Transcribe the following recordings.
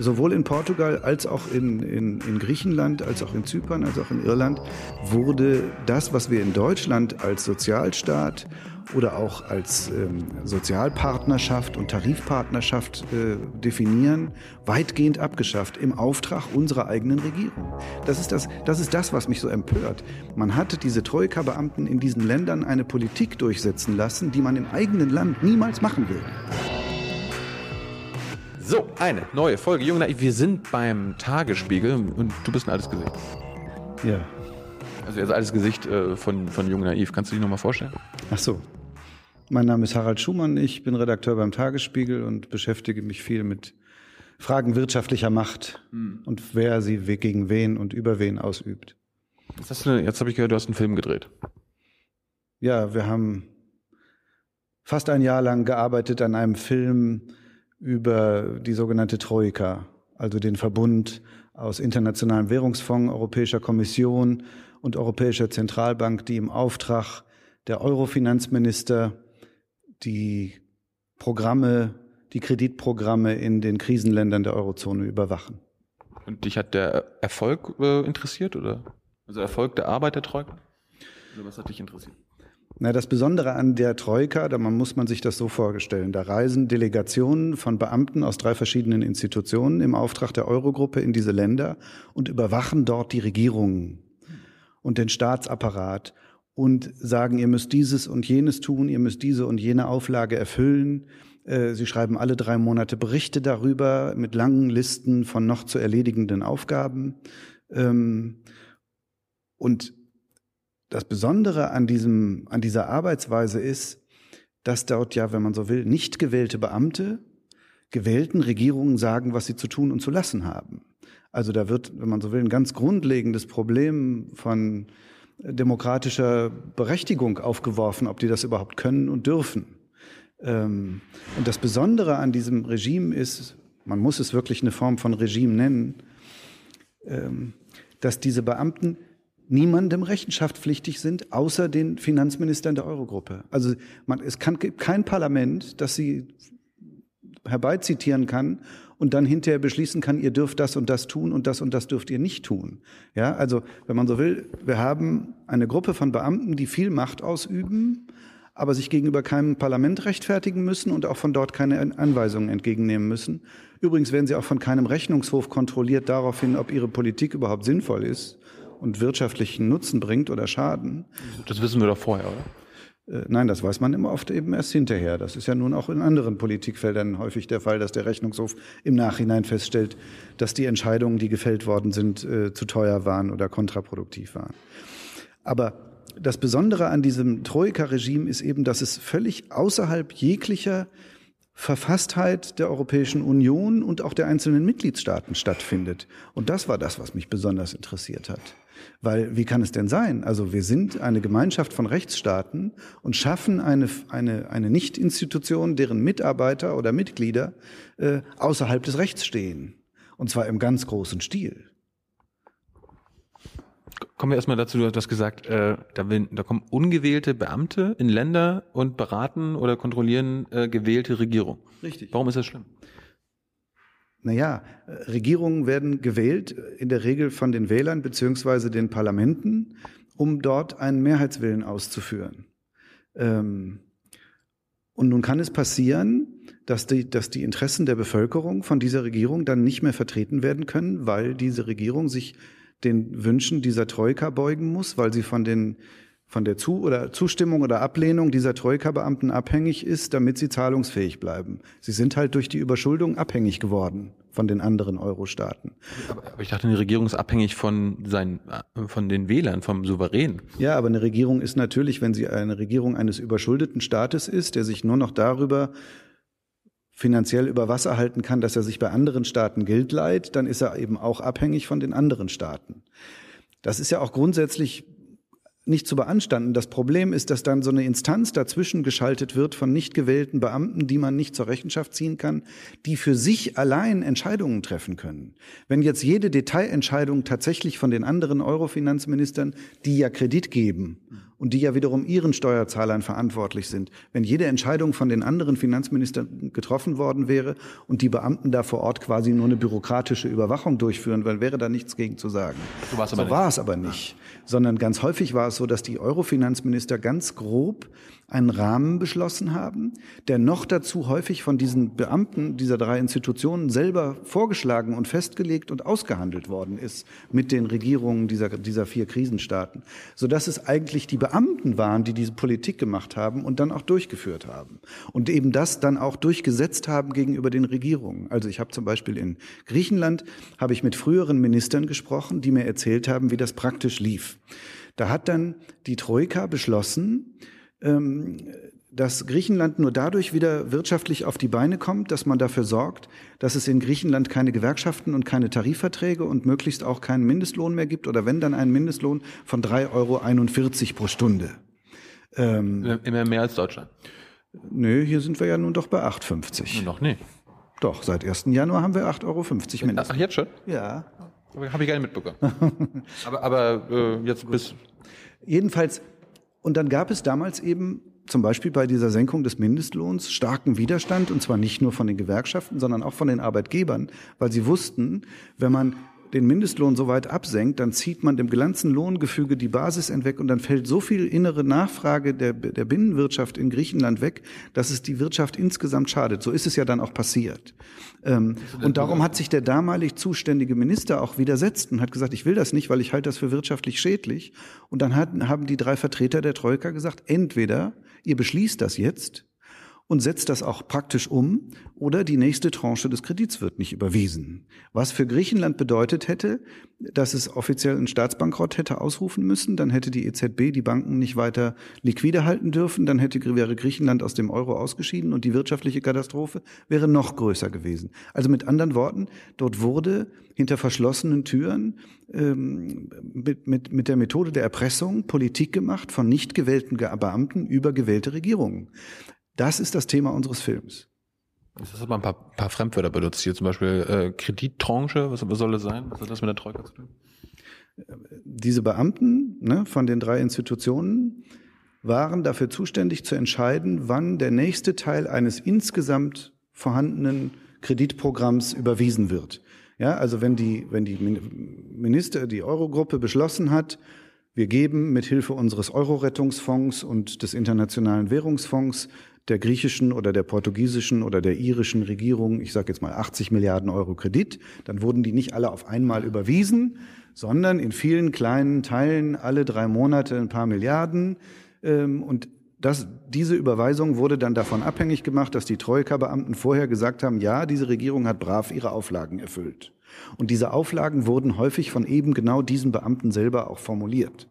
sowohl in Portugal als auch in, in, in Griechenland, als auch in Zypern, als auch in Irland, wurde das, was wir in Deutschland als Sozialstaat oder auch als ähm, Sozialpartnerschaft und Tarifpartnerschaft äh, definieren, weitgehend abgeschafft im Auftrag unserer eigenen Regierung. Das ist das, das ist das, was mich so empört. Man hatte diese Troika-Beamten in diesen Ländern eine Politik durchsetzen lassen, die man im eigenen Land niemals machen will. So, eine neue Folge Jung Naiv. Wir sind beim Tagesspiegel und du bist ein altes Gesicht. Ja. Also er altes Gesicht äh, von, von Jung Naiv. Kannst du dich nochmal vorstellen? Ach so. Mein Name ist Harald Schumann, ich bin Redakteur beim Tagesspiegel und beschäftige mich viel mit Fragen wirtschaftlicher Macht hm. und wer sie gegen wen und über wen ausübt. Jetzt, jetzt habe ich gehört, du hast einen Film gedreht. Ja, wir haben fast ein Jahr lang gearbeitet an einem Film über die sogenannte Troika, also den Verbund aus Internationalem Währungsfonds, Europäischer Kommission und Europäischer Zentralbank, die im Auftrag der Eurofinanzminister die Programme, die Kreditprogramme in den Krisenländern der Eurozone überwachen. Und dich hat der Erfolg äh, interessiert oder? Also Erfolg der Arbeit der Troika? Oder was hat dich interessiert? Na, das Besondere an der Troika, da man muss man sich das so vorstellen, da reisen Delegationen von Beamten aus drei verschiedenen Institutionen im Auftrag der Eurogruppe in diese Länder und überwachen dort die Regierungen und den Staatsapparat und sagen, ihr müsst dieses und jenes tun, ihr müsst diese und jene Auflage erfüllen. Äh, sie schreiben alle drei Monate Berichte darüber mit langen Listen von noch zu erledigenden Aufgaben. Ähm, und das Besondere an diesem, an dieser Arbeitsweise ist, dass dort ja, wenn man so will, nicht gewählte Beamte gewählten Regierungen sagen, was sie zu tun und zu lassen haben. Also da wird, wenn man so will, ein ganz grundlegendes Problem von demokratischer Berechtigung aufgeworfen, ob die das überhaupt können und dürfen. Ähm, und das Besondere an diesem Regime ist, man muss es wirklich eine Form von Regime nennen, ähm, dass diese Beamten niemandem rechenschaftspflichtig sind, außer den Finanzministern der Eurogruppe. Also man, es kann, kein Parlament, das sie herbeizitieren kann und dann hinterher beschließen kann, ihr dürft das und das tun und das und das dürft ihr nicht tun. Ja, also wenn man so will, wir haben eine Gruppe von Beamten, die viel Macht ausüben, aber sich gegenüber keinem Parlament rechtfertigen müssen und auch von dort keine Anweisungen entgegennehmen müssen. Übrigens werden sie auch von keinem Rechnungshof kontrolliert daraufhin, ob ihre Politik überhaupt sinnvoll ist und wirtschaftlichen Nutzen bringt oder Schaden. Das wissen wir doch vorher, oder? Äh, nein, das weiß man immer oft eben erst hinterher. Das ist ja nun auch in anderen Politikfeldern häufig der Fall, dass der Rechnungshof im Nachhinein feststellt, dass die Entscheidungen, die gefällt worden sind, äh, zu teuer waren oder kontraproduktiv waren. Aber das Besondere an diesem Troika-Regime ist eben, dass es völlig außerhalb jeglicher Verfasstheit der Europäischen Union und auch der einzelnen Mitgliedstaaten stattfindet. Und das war das, was mich besonders interessiert hat. Weil wie kann es denn sein? Also wir sind eine Gemeinschaft von Rechtsstaaten und schaffen eine, eine, eine Nicht-Institution, deren Mitarbeiter oder Mitglieder äh, außerhalb des Rechts stehen. Und zwar im ganz großen Stil. Kommen wir erstmal dazu, du hast gesagt, äh, da, will, da kommen ungewählte Beamte in Länder und beraten oder kontrollieren äh, gewählte Regierung. Richtig. Warum ist das schlimm? Naja, Regierungen werden gewählt, in der Regel von den Wählern beziehungsweise den Parlamenten, um dort einen Mehrheitswillen auszuführen. Ähm, und nun kann es passieren, dass die, dass die Interessen der Bevölkerung von dieser Regierung dann nicht mehr vertreten werden können, weil diese Regierung sich den Wünschen dieser Troika beugen muss, weil sie von den von der Zu oder Zustimmung oder Ablehnung dieser Troika-Beamten abhängig ist, damit sie zahlungsfähig bleiben. Sie sind halt durch die Überschuldung abhängig geworden von den anderen Euro-Staaten. Aber ich dachte, eine Regierung ist abhängig von, seinen, von den Wählern, vom Souverän. Ja, aber eine Regierung ist natürlich, wenn sie eine Regierung eines überschuldeten Staates ist, der sich nur noch darüber finanziell über Wasser halten kann, dass er sich bei anderen Staaten Geld leiht, dann ist er eben auch abhängig von den anderen Staaten. Das ist ja auch grundsätzlich nicht zu beanstanden. Das Problem ist, dass dann so eine Instanz dazwischen geschaltet wird von nicht gewählten Beamten, die man nicht zur Rechenschaft ziehen kann, die für sich allein Entscheidungen treffen können. Wenn jetzt jede Detailentscheidung tatsächlich von den anderen Eurofinanzministern, die ja Kredit geben und die ja wiederum ihren Steuerzahlern verantwortlich sind. Wenn jede Entscheidung von den anderen Finanzministern getroffen worden wäre und die Beamten da vor Ort quasi nur eine bürokratische Überwachung durchführen, dann wäre da nichts gegen zu sagen. So, so war es aber nicht, sondern ganz häufig war es so, dass die Euro-Finanzminister ganz grob einen Rahmen beschlossen haben, der noch dazu häufig von diesen Beamten dieser drei Institutionen selber vorgeschlagen und festgelegt und ausgehandelt worden ist mit den Regierungen dieser, dieser vier Krisenstaaten, sodass es eigentlich die Beamten waren, die diese Politik gemacht haben und dann auch durchgeführt haben und eben das dann auch durchgesetzt haben gegenüber den Regierungen. Also ich habe zum Beispiel in Griechenland habe ich mit früheren Ministern gesprochen, die mir erzählt haben, wie das praktisch lief. Da hat dann die Troika beschlossen, dass Griechenland nur dadurch wieder wirtschaftlich auf die Beine kommt, dass man dafür sorgt, dass es in Griechenland keine Gewerkschaften und keine Tarifverträge und möglichst auch keinen Mindestlohn mehr gibt oder wenn dann einen Mindestlohn von 3,41 Euro pro Stunde. Ähm, Immer mehr als Deutschland. Nö, hier sind wir ja nun doch bei 8,50. Noch nicht. Doch, seit 1. Januar haben wir 8,50 Euro Mindestlohn. Ach, jetzt schon? Ja. Habe ich gar nicht mitbekommen. aber aber äh, jetzt bis. Jedenfalls und dann gab es damals eben zum Beispiel bei dieser Senkung des Mindestlohns starken Widerstand, und zwar nicht nur von den Gewerkschaften, sondern auch von den Arbeitgebern, weil sie wussten, wenn man den Mindestlohn so weit absenkt, dann zieht man dem ganzen Lohngefüge die Basis hinweg und dann fällt so viel innere Nachfrage der, der Binnenwirtschaft in Griechenland weg, dass es die Wirtschaft insgesamt schadet. So ist es ja dann auch passiert. Ähm, und darum hat sich der damalig zuständige Minister auch widersetzt und hat gesagt, ich will das nicht, weil ich halte das für wirtschaftlich schädlich. Und dann hat, haben die drei Vertreter der Troika gesagt, entweder ihr beschließt das jetzt und setzt das auch praktisch um oder die nächste Tranche des Kredits wird nicht überwiesen. Was für Griechenland bedeutet hätte, dass es offiziell einen Staatsbankrott hätte ausrufen müssen, dann hätte die EZB die Banken nicht weiter liquide halten dürfen, dann hätte, wäre Griechenland aus dem Euro ausgeschieden und die wirtschaftliche Katastrophe wäre noch größer gewesen. Also mit anderen Worten, dort wurde hinter verschlossenen Türen ähm, mit, mit, mit der Methode der Erpressung Politik gemacht von nicht gewählten Beamten über gewählte Regierungen. Das ist das Thema unseres Films. Das ist aber ein paar, paar Fremdwörter benutzt hier, zum Beispiel äh, Kredittranche, was, was soll das sein? Was hat das mit der Troika zu tun? Diese Beamten ne, von den drei Institutionen waren dafür zuständig zu entscheiden, wann der nächste Teil eines insgesamt vorhandenen Kreditprogramms überwiesen wird. Ja, also wenn die, wenn die Minister, die Eurogruppe beschlossen hat, wir geben mit Hilfe unseres Euro-Rettungsfonds und des Internationalen Währungsfonds der griechischen oder der portugiesischen oder der irischen Regierung, ich sage jetzt mal 80 Milliarden Euro Kredit, dann wurden die nicht alle auf einmal überwiesen, sondern in vielen kleinen Teilen alle drei Monate ein paar Milliarden. Ähm, und das, diese Überweisung wurde dann davon abhängig gemacht, dass die Troika-Beamten vorher gesagt haben, ja, diese Regierung hat brav ihre Auflagen erfüllt. Und diese Auflagen wurden häufig von eben genau diesen Beamten selber auch formuliert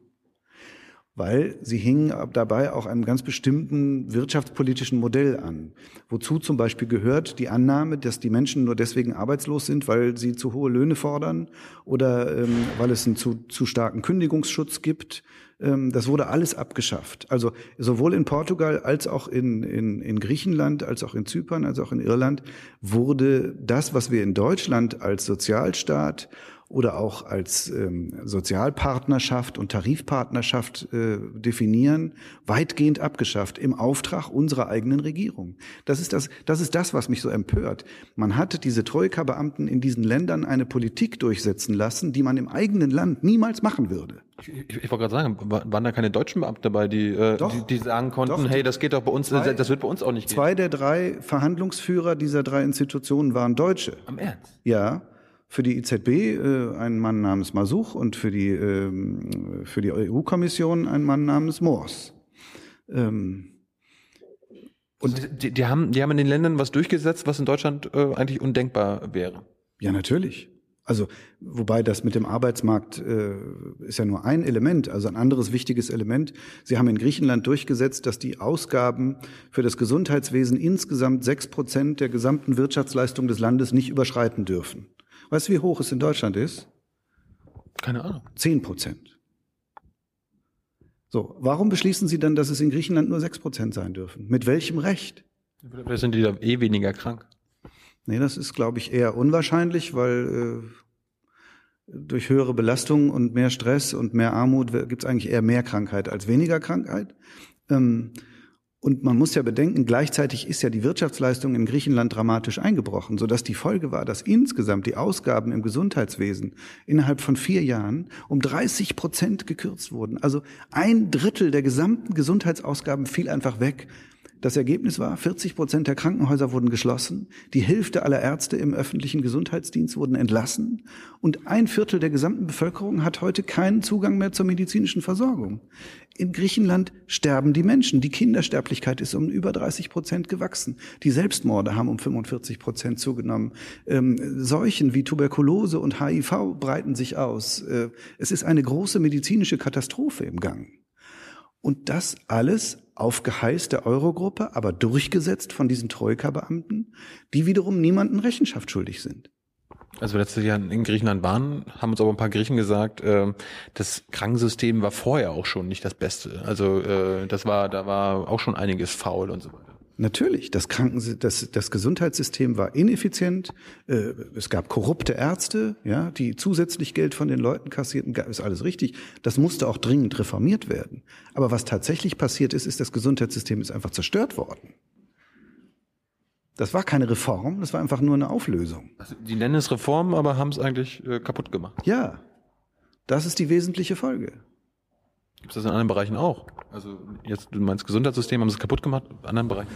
weil sie hingen dabei auch einem ganz bestimmten wirtschaftspolitischen Modell an. Wozu zum Beispiel gehört die Annahme, dass die Menschen nur deswegen arbeitslos sind, weil sie zu hohe Löhne fordern oder ähm, weil es einen zu, zu starken Kündigungsschutz gibt. Ähm, das wurde alles abgeschafft. Also sowohl in Portugal als auch in, in, in Griechenland, als auch in Zypern, als auch in Irland wurde das, was wir in Deutschland als Sozialstaat oder auch als ähm, Sozialpartnerschaft und Tarifpartnerschaft äh, definieren, weitgehend abgeschafft im Auftrag unserer eigenen Regierung. Das ist das, das ist das, was mich so empört. Man hatte diese Troika-Beamten in diesen Ländern eine Politik durchsetzen lassen, die man im eigenen Land niemals machen würde. Ich, ich, ich wollte gerade sagen, waren da keine deutschen Beamten dabei, die, äh, doch, die, die sagen konnten, doch, hey, das geht doch bei uns, zwei, das wird bei uns auch nicht gehen. Zwei der drei Verhandlungsführer dieser drei Institutionen waren Deutsche. Am Ernst? Ja. Für die EZB äh, ein Mann namens Masuch und für die, ähm, für die EU-Kommission ein Mann namens Moors. Ähm, und die, die, haben, die haben in den Ländern was durchgesetzt, was in Deutschland äh, eigentlich undenkbar wäre. Ja, natürlich. Also, wobei das mit dem Arbeitsmarkt äh, ist ja nur ein Element, also ein anderes wichtiges Element. Sie haben in Griechenland durchgesetzt, dass die Ausgaben für das Gesundheitswesen insgesamt sechs Prozent der gesamten Wirtschaftsleistung des Landes nicht überschreiten dürfen. Weißt du, wie hoch es in Deutschland ist? Keine Ahnung. Zehn Prozent. So, warum beschließen Sie dann, dass es in Griechenland nur sechs Prozent sein dürfen? Mit welchem Recht? Vielleicht sind die da eh weniger krank. Nee, das ist, glaube ich, eher unwahrscheinlich, weil durch höhere Belastung und mehr Stress und mehr Armut gibt es eigentlich eher mehr Krankheit als weniger Krankheit. Ähm, und man muss ja bedenken, gleichzeitig ist ja die Wirtschaftsleistung in Griechenland dramatisch eingebrochen, sodass die Folge war, dass insgesamt die Ausgaben im Gesundheitswesen innerhalb von vier Jahren um 30 Prozent gekürzt wurden. Also ein Drittel der gesamten Gesundheitsausgaben fiel einfach weg, das Ergebnis war, 40 Prozent der Krankenhäuser wurden geschlossen, die Hälfte aller Ärzte im öffentlichen Gesundheitsdienst wurden entlassen und ein Viertel der gesamten Bevölkerung hat heute keinen Zugang mehr zur medizinischen Versorgung. In Griechenland sterben die Menschen. Die Kindersterblichkeit ist um über 30 Prozent gewachsen. Die Selbstmorde haben um 45 Prozent zugenommen. Ähm, Seuchen wie Tuberkulose und HIV breiten sich aus. Äh, es ist eine große medizinische Katastrophe im Gang. Und das alles auf der Eurogruppe, aber durchgesetzt von diesen Troika-Beamten, die wiederum niemanden Rechenschaft schuldig sind. Als wir letztes Jahr in Griechenland waren, haben uns aber ein paar Griechen gesagt, äh, das Krankensystem war vorher auch schon nicht das Beste. Also äh, das war, da war auch schon einiges faul und so weiter. Natürlich, das, Kranken, das, das Gesundheitssystem war ineffizient. Äh, es gab korrupte Ärzte, ja, die zusätzlich Geld von den Leuten kassierten. Ist alles richtig. Das musste auch dringend reformiert werden. Aber was tatsächlich passiert ist, ist, das Gesundheitssystem ist einfach zerstört worden. Das war keine Reform, das war einfach nur eine Auflösung. Also die nennen es Reform, aber haben es eigentlich äh, kaputt gemacht. Ja, das ist die wesentliche Folge. Gibt es das in anderen Bereichen auch? Also jetzt, du meinst Gesundheitssystem, haben sie es kaputt gemacht, in anderen Bereichen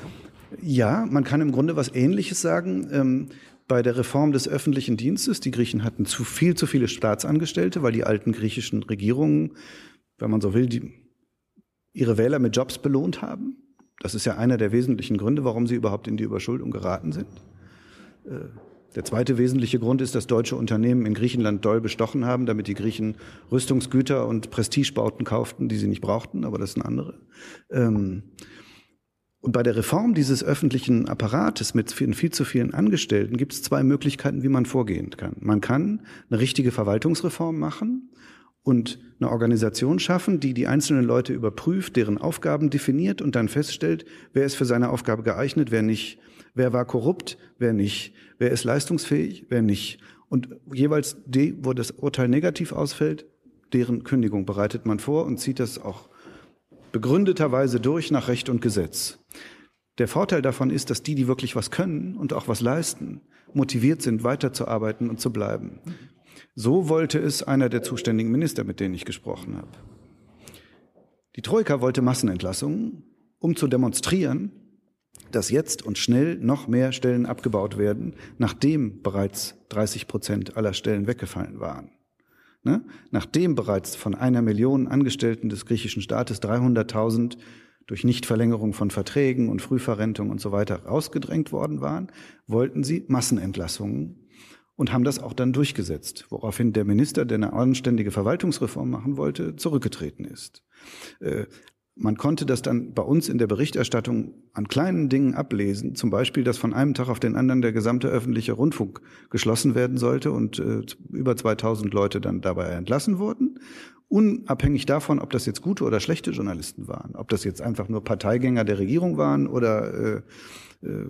Ja, man kann im Grunde was Ähnliches sagen. Ähm, bei der Reform des öffentlichen Dienstes, die Griechen hatten zu viel zu viele Staatsangestellte, weil die alten griechischen Regierungen, wenn man so will, die, ihre Wähler mit Jobs belohnt haben. Das ist ja einer der wesentlichen Gründe, warum sie überhaupt in die Überschuldung geraten sind. Äh, der zweite wesentliche Grund ist, dass deutsche Unternehmen in Griechenland doll bestochen haben, damit die Griechen Rüstungsgüter und Prestigebauten kauften, die sie nicht brauchten, aber das sind andere. Ähm, und bei der Reform dieses öffentlichen Apparates mit viel, viel zu vielen Angestellten gibt es zwei Möglichkeiten, wie man vorgehen kann. Man kann eine richtige Verwaltungsreform machen und eine Organisation schaffen, die die einzelnen Leute überprüft, deren Aufgaben definiert und dann feststellt, wer ist für seine Aufgabe geeignet, wer nicht, wer war korrupt, wer nicht, wer ist leistungsfähig, wer nicht. Und jeweils die, wo das Urteil negativ ausfällt, deren Kündigung bereitet man vor und zieht das auch begründeterweise durch nach Recht und Gesetz. Der Vorteil davon ist, dass die, die wirklich was können und auch was leisten, motiviert sind, weiterzuarbeiten und zu bleiben. So wollte es einer der zuständigen Minister, mit denen ich gesprochen habe. Die Troika wollte Massenentlassungen, um zu demonstrieren, dass jetzt und schnell noch mehr Stellen abgebaut werden, nachdem bereits 30 Prozent aller Stellen weggefallen waren. Ne? Nachdem bereits von einer Million Angestellten des griechischen Staates 300.000 durch Nichtverlängerung von Verträgen und Frühverrentung und so weiter rausgedrängt worden waren, wollten sie Massenentlassungen und haben das auch dann durchgesetzt, woraufhin der Minister, der eine anständige Verwaltungsreform machen wollte, zurückgetreten ist. Man konnte das dann bei uns in der Berichterstattung an kleinen Dingen ablesen, zum Beispiel, dass von einem Tag auf den anderen der gesamte öffentliche Rundfunk geschlossen werden sollte und äh, über 2000 Leute dann dabei entlassen wurden. Unabhängig davon, ob das jetzt gute oder schlechte Journalisten waren, ob das jetzt einfach nur Parteigänger der Regierung waren oder äh, äh,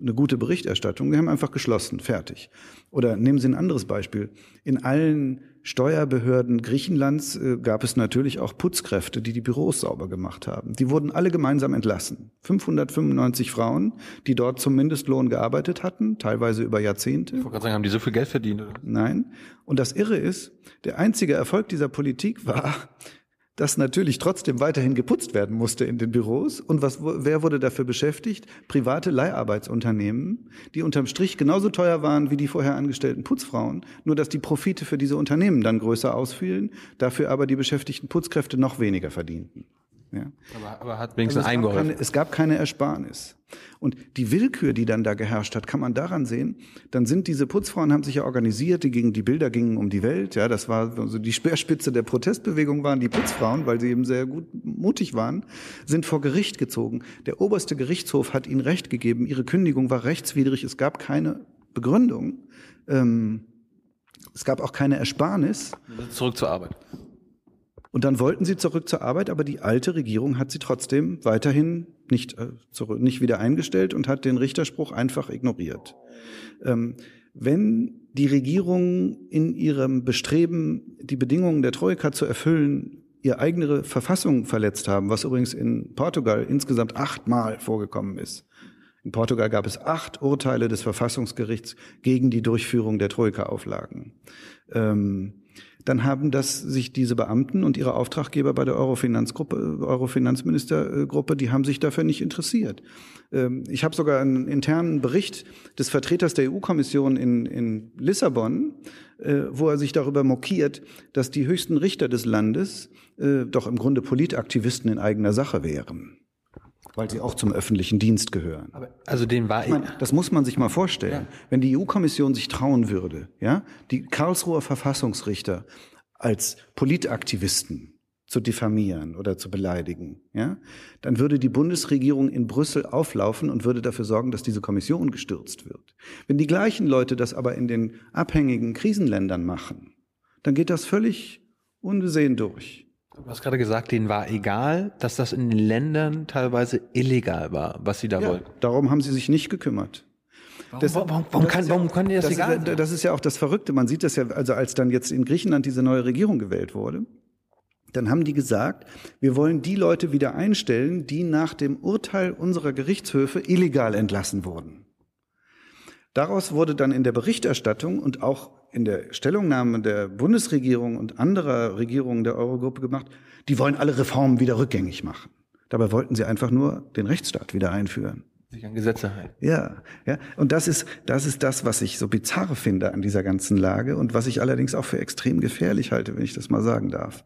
eine gute Berichterstattung. Wir haben einfach geschlossen, fertig. Oder nehmen Sie ein anderes Beispiel. In allen Steuerbehörden Griechenlands äh, gab es natürlich auch Putzkräfte, die die Büros sauber gemacht haben. Die wurden alle gemeinsam entlassen. 595 Frauen, die dort zum Mindestlohn gearbeitet hatten, teilweise über Jahrzehnte. Ich wollte gerade sagen, haben die so viel Geld verdient? Oder? Nein. Und das Irre ist, der einzige Erfolg dieser Politik war, dass natürlich trotzdem weiterhin geputzt werden musste in den Büros. Und was, wer wurde dafür beschäftigt? Private Leiharbeitsunternehmen, die unterm Strich genauso teuer waren wie die vorher angestellten Putzfrauen, nur dass die Profite für diese Unternehmen dann größer ausfielen, dafür aber die beschäftigten Putzkräfte noch weniger verdienten. Ja. Aber, aber hat wenigstens also es, gab keine, es gab keine Ersparnis. Und die Willkür, die dann da geherrscht hat, kann man daran sehen. Dann sind diese Putzfrauen haben sich ja organisiert, die gingen, die Bilder gingen um die Welt. Ja, das war also die Speerspitze der Protestbewegung waren die Putzfrauen, weil sie eben sehr gut mutig waren, sind vor Gericht gezogen. Der oberste Gerichtshof hat ihnen Recht gegeben. Ihre Kündigung war rechtswidrig. Es gab keine Begründung. Ähm, es gab auch keine Ersparnis. Zurück zur Arbeit. Und dann wollten sie zurück zur Arbeit, aber die alte Regierung hat sie trotzdem weiterhin nicht, äh, zurück, nicht wieder eingestellt und hat den Richterspruch einfach ignoriert. Ähm, wenn die Regierungen in ihrem Bestreben, die Bedingungen der Troika zu erfüllen, ihre eigene Verfassung verletzt haben, was übrigens in Portugal insgesamt achtmal vorgekommen ist. In Portugal gab es acht Urteile des Verfassungsgerichts gegen die Durchführung der Troika-Auflagen. Ähm, dann haben das sich diese Beamten und ihre Auftraggeber bei der Eurofinanzgruppe, Eurofinanzministergruppe, die haben sich dafür nicht interessiert. Ähm, ich habe sogar einen internen Bericht des Vertreters der EU-Kommission in, in Lissabon, äh, wo er sich darüber mokiert, dass die höchsten Richter des Landes äh, doch im Grunde Politaktivisten in eigener Sache wären weil sie auch zum öffentlichen Dienst gehören. Aber also den war ich. Meine, das muss man sich mal vorstellen. Ja. Wenn die EU-Kommission sich trauen würde, ja, die Karlsruher Verfassungsrichter als Politaktivisten zu diffamieren oder zu beleidigen, ja, dann würde die Bundesregierung in Brüssel auflaufen und würde dafür sorgen, dass diese Kommission gestürzt wird. Wenn die gleichen Leute das aber in den abhängigen Krisenländern machen, dann geht das völlig ungesehen durch. Du hast gerade gesagt, denen war egal, dass das in den Ländern teilweise illegal war, was sie da ja, wollten. Darum haben sie sich nicht gekümmert. Warum, das, warum, warum, kann, warum kann dir das, das egal sein? Das ist ja auch das Verrückte. Man sieht das ja, also als dann jetzt in Griechenland diese neue Regierung gewählt wurde, dann haben die gesagt, wir wollen die Leute wieder einstellen, die nach dem Urteil unserer Gerichtshöfe illegal entlassen wurden. Daraus wurde dann in der Berichterstattung und auch in der Stellungnahme der Bundesregierung und anderer Regierungen der Eurogruppe gemacht, die wollen alle Reformen wieder rückgängig machen. Dabei wollten sie einfach nur den Rechtsstaat wieder einführen. Sich an Gesetze halten. Ja, ja. Und das ist, das ist das, was ich so bizarr finde an dieser ganzen Lage und was ich allerdings auch für extrem gefährlich halte, wenn ich das mal sagen darf.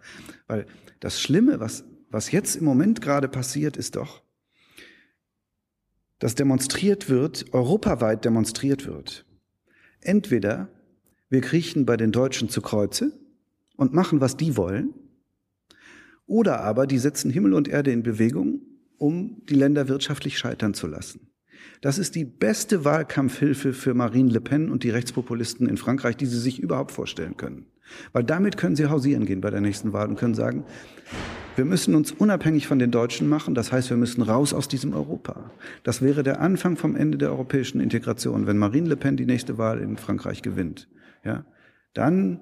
Weil das Schlimme, was, was jetzt im Moment gerade passiert, ist doch, dass demonstriert wird, europaweit demonstriert wird. Entweder wir kriechen bei den Deutschen zu Kreuze und machen, was die wollen, oder aber die setzen Himmel und Erde in Bewegung, um die Länder wirtschaftlich scheitern zu lassen. Das ist die beste Wahlkampfhilfe für Marine Le Pen und die Rechtspopulisten in Frankreich, die sie sich überhaupt vorstellen können. Weil damit können sie hausieren gehen bei der nächsten Wahl und können sagen, wir müssen uns unabhängig von den Deutschen machen. Das heißt, wir müssen raus aus diesem Europa. Das wäre der Anfang vom Ende der europäischen Integration, wenn Marine Le Pen die nächste Wahl in Frankreich gewinnt. Ja, dann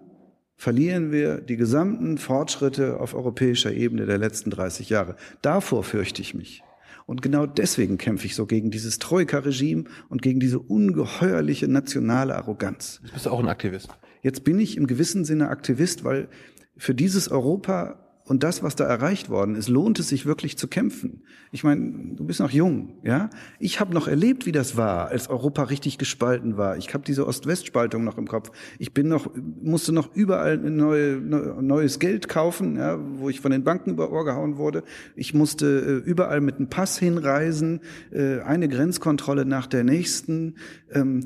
verlieren wir die gesamten Fortschritte auf europäischer Ebene der letzten 30 Jahre. Davor fürchte ich mich. Und genau deswegen kämpfe ich so gegen dieses Troika-Regime und gegen diese ungeheuerliche nationale Arroganz. Jetzt bist du auch ein Aktivist. Jetzt bin ich im gewissen Sinne Aktivist, weil für dieses Europa und das, was da erreicht worden ist, lohnt es sich wirklich zu kämpfen. Ich meine, du bist noch jung, ja? Ich habe noch erlebt, wie das war, als Europa richtig gespalten war. Ich habe diese Ost-West-Spaltung noch im Kopf. Ich bin noch musste noch überall neue, neues Geld kaufen, ja, wo ich von den Banken über Ohr gehauen wurde. Ich musste äh, überall mit einem Pass hinreisen, äh, eine Grenzkontrolle nach der nächsten. Ähm,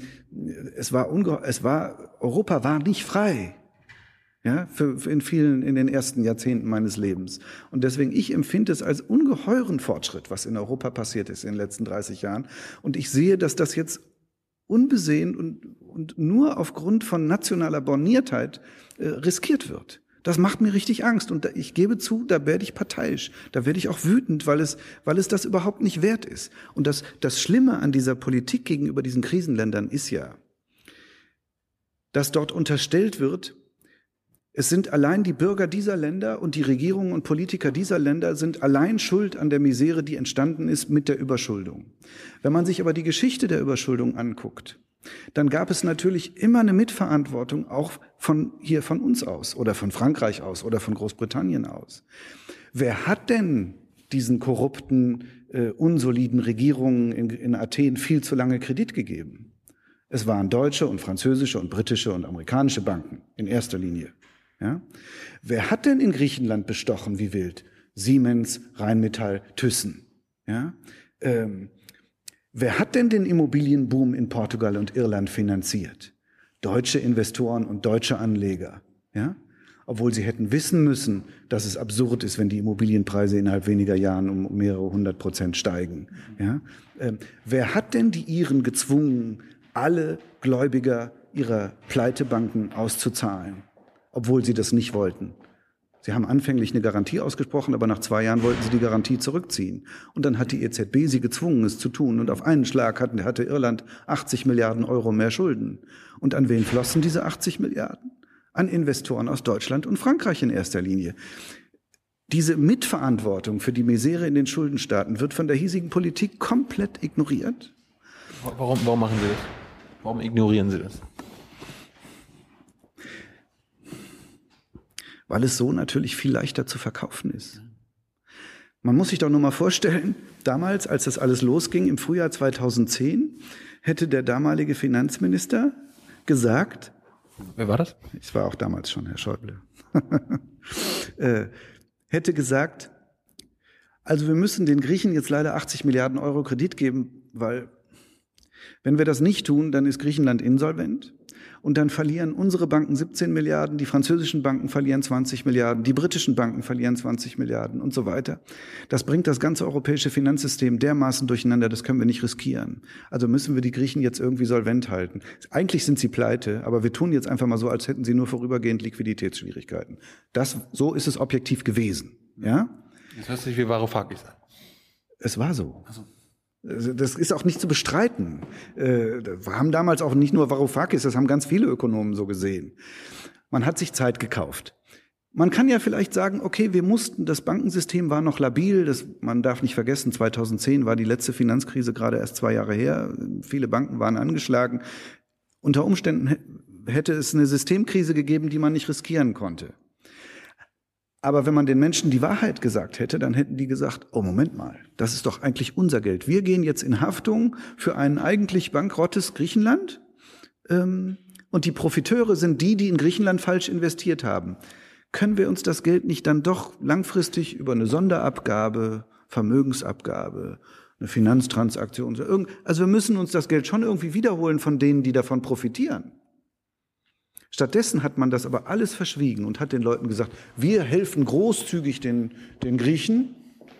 es war es war Europa war nicht frei ja, für, für in vielen, in den ersten Jahrzehnten meines Lebens. Und deswegen, ich empfinde es als ungeheuren Fortschritt, was in Europa passiert ist in den letzten 30 Jahren. Und ich sehe, dass das jetzt unbesehen und, und nur aufgrund von nationaler Borniertheit äh, riskiert wird. Das macht mir richtig Angst und ich gebe zu, da werde ich parteiisch, da werde ich auch wütend, weil es, weil es das überhaupt nicht wert ist. Und das, das Schlimme an dieser Politik gegenüber diesen Krisenländern ist ja, dass dort unterstellt wird, es sind allein die Bürger dieser Länder und die Regierungen und Politiker dieser Länder sind allein schuld an der Misere, die entstanden ist mit der Überschuldung. Wenn man sich aber die Geschichte der Überschuldung anguckt, dann gab es natürlich immer eine Mitverantwortung auch von hier von uns aus oder von Frankreich aus oder von Großbritannien aus. Wer hat denn diesen korrupten, äh, unsoliden Regierungen in, in Athen viel zu lange Kredit gegeben? Es waren deutsche und französische und britische und amerikanische Banken in erster Linie. Ja? Wer hat denn in Griechenland bestochen wie wild? Siemens, Rheinmetall, Thyssen. Ja? Ähm, wer hat denn den Immobilienboom in Portugal und Irland finanziert? Deutsche Investoren und deutsche Anleger. Ja? Obwohl sie hätten wissen müssen, dass es absurd ist, wenn die Immobilienpreise innerhalb weniger Jahren um mehrere hundert Prozent steigen. Ja? Ähm, wer hat denn die Iren gezwungen, alle Gläubiger ihrer Pleitebanken auszuzahlen? Obwohl sie das nicht wollten. Sie haben anfänglich eine Garantie ausgesprochen, aber nach zwei Jahren wollten sie die Garantie zurückziehen. Und dann hat die EZB sie gezwungen, es zu tun. Und auf einen Schlag hatte, Irland 80 Milliarden Euro mehr Schulden. Und an wen flossen diese 80 Milliarden? An Investoren aus Deutschland und Frankreich in erster Linie. Diese Mitverantwortung für die Misere in den Schuldenstaaten wird von der hiesigen Politik komplett ignoriert. Warum, warum machen Sie das? Warum ignorieren Sie das? Weil es so natürlich viel leichter zu verkaufen ist. Man muss sich doch nur mal vorstellen, damals, als das alles losging, im Frühjahr 2010, hätte der damalige Finanzminister gesagt, Wer war das? Ich war auch damals schon, Herr Schäuble. äh, hätte gesagt, also wir müssen den Griechen jetzt leider 80 Milliarden Euro Kredit geben, weil wenn wir das nicht tun, dann ist Griechenland insolvent und dann verlieren unsere Banken 17 Milliarden, die französischen Banken verlieren 20 Milliarden, die britischen Banken verlieren 20 Milliarden und so weiter. Das bringt das ganze europäische Finanzsystem dermaßen durcheinander, das können wir nicht riskieren. Also müssen wir die Griechen jetzt irgendwie solvent halten. Eigentlich sind sie pleite, aber wir tun jetzt einfach mal so, als hätten sie nur vorübergehend Liquiditätsschwierigkeiten. Das, so ist es objektiv gewesen. Ja? Das hört sich wie Varoufakis an. Es war so. Also. Also, das ist auch nicht zu bestreiten. Äh, wir haben damals auch nicht nur Varoufakis, das haben ganz viele Ökonomen so gesehen. Man hat sich Zeit gekauft. Man kann ja vielleicht sagen, okay, wir mussten, das Bankensystem war noch labil, das, man darf nicht vergessen, 2010 war die letzte Finanzkrise gerade erst zwei Jahre her, viele Banken waren angeschlagen. Unter Umständen hätte es eine Systemkrise gegeben, die man nicht riskieren konnte. Aber wenn man den Menschen die Wahrheit gesagt hätte, dann hätten die gesagt, oh Moment mal, das ist doch eigentlich unser Geld. Wir gehen jetzt in Haftung für ein eigentlich bankrottes Griechenland. Ähm, und die Profiteure sind die, die in Griechenland falsch investiert haben. Können wir uns das Geld nicht dann doch langfristig über eine Sonderabgabe, Vermögensabgabe, eine Finanztransaktion, also wir müssen uns das Geld schon irgendwie wiederholen von denen, die davon profitieren. Stattdessen hat man das aber alles verschwiegen und hat den Leuten gesagt, wir helfen großzügig den, den Griechen,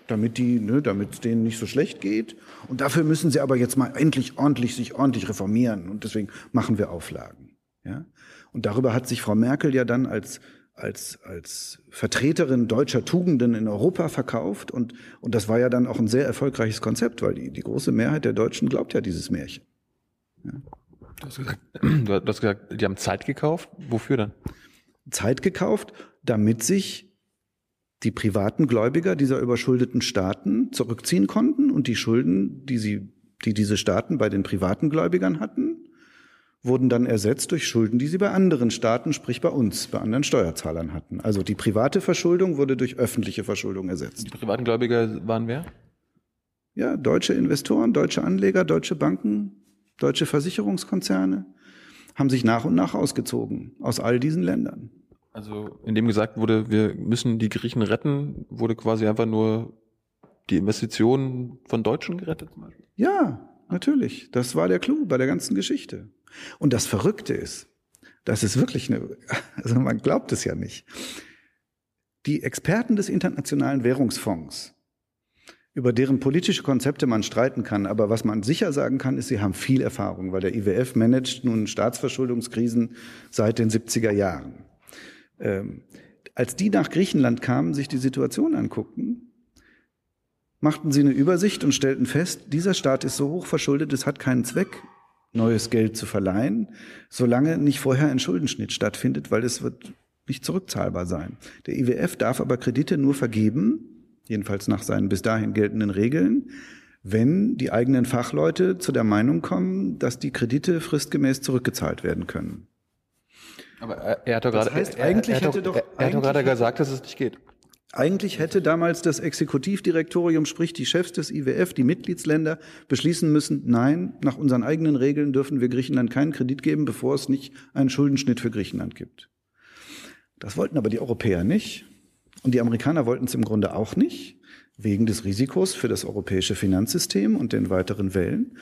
damit die, ne, damit denen nicht so schlecht geht. Und dafür müssen sie aber jetzt mal endlich ordentlich sich ordentlich reformieren. Und deswegen machen wir Auflagen. Ja? Und darüber hat sich Frau Merkel ja dann als als, als Vertreterin deutscher Tugenden in Europa verkauft. Und, und das war ja dann auch ein sehr erfolgreiches Konzept, weil die, die große Mehrheit der Deutschen glaubt ja dieses Märchen. Ja. Du hast, gesagt, du hast gesagt, die haben Zeit gekauft. Wofür dann? Zeit gekauft, damit sich die privaten Gläubiger dieser überschuldeten Staaten zurückziehen konnten und die Schulden, die sie, die diese Staaten bei den privaten Gläubigern hatten, wurden dann ersetzt durch Schulden, die sie bei anderen Staaten, sprich bei uns, bei anderen Steuerzahlern hatten. Also die private Verschuldung wurde durch öffentliche Verschuldung ersetzt. Die privaten Gläubiger waren wer? Ja, deutsche Investoren, deutsche Anleger, deutsche Banken, Deutsche Versicherungskonzerne haben sich nach und nach ausgezogen aus all diesen Ländern. Also indem gesagt wurde, wir müssen die Griechen retten, wurde quasi einfach nur die Investitionen von Deutschen gerettet? Zum Beispiel? Ja, natürlich. Das war der Clou bei der ganzen Geschichte. Und das Verrückte ist, das ist wirklich eine, also man glaubt es ja nicht. Die Experten des Internationalen Währungsfonds über deren politische Konzepte man streiten kann. Aber was man sicher sagen kann, ist, sie haben viel Erfahrung, weil der IWF managt nun Staatsverschuldungskrisen seit den 70er Jahren. Ähm, als die nach Griechenland kamen, sich die Situation anguckten, machten sie eine Übersicht und stellten fest, dieser Staat ist so hoch verschuldet, es hat keinen Zweck, neues Geld zu verleihen, solange nicht vorher ein Schuldenschnitt stattfindet, weil es wird nicht zurückzahlbar sein. Der IWF darf aber Kredite nur vergeben, jedenfalls nach seinen bis dahin geltenden Regeln, wenn die eigenen Fachleute zu der Meinung kommen, dass die Kredite fristgemäß zurückgezahlt werden können. Aber er hat doch gerade, das heißt, eigentlich er, er, hätte doch, er hat doch gerade gesagt, dass es nicht geht. Eigentlich hätte damals das Exekutivdirektorium, sprich die Chefs des IWF, die Mitgliedsländer, beschließen müssen, nein, nach unseren eigenen Regeln dürfen wir Griechenland keinen Kredit geben, bevor es nicht einen Schuldenschnitt für Griechenland gibt. Das wollten aber die Europäer nicht. Und die Amerikaner wollten es im Grunde auch nicht, wegen des Risikos für das europäische Finanzsystem und den weiteren Wellen.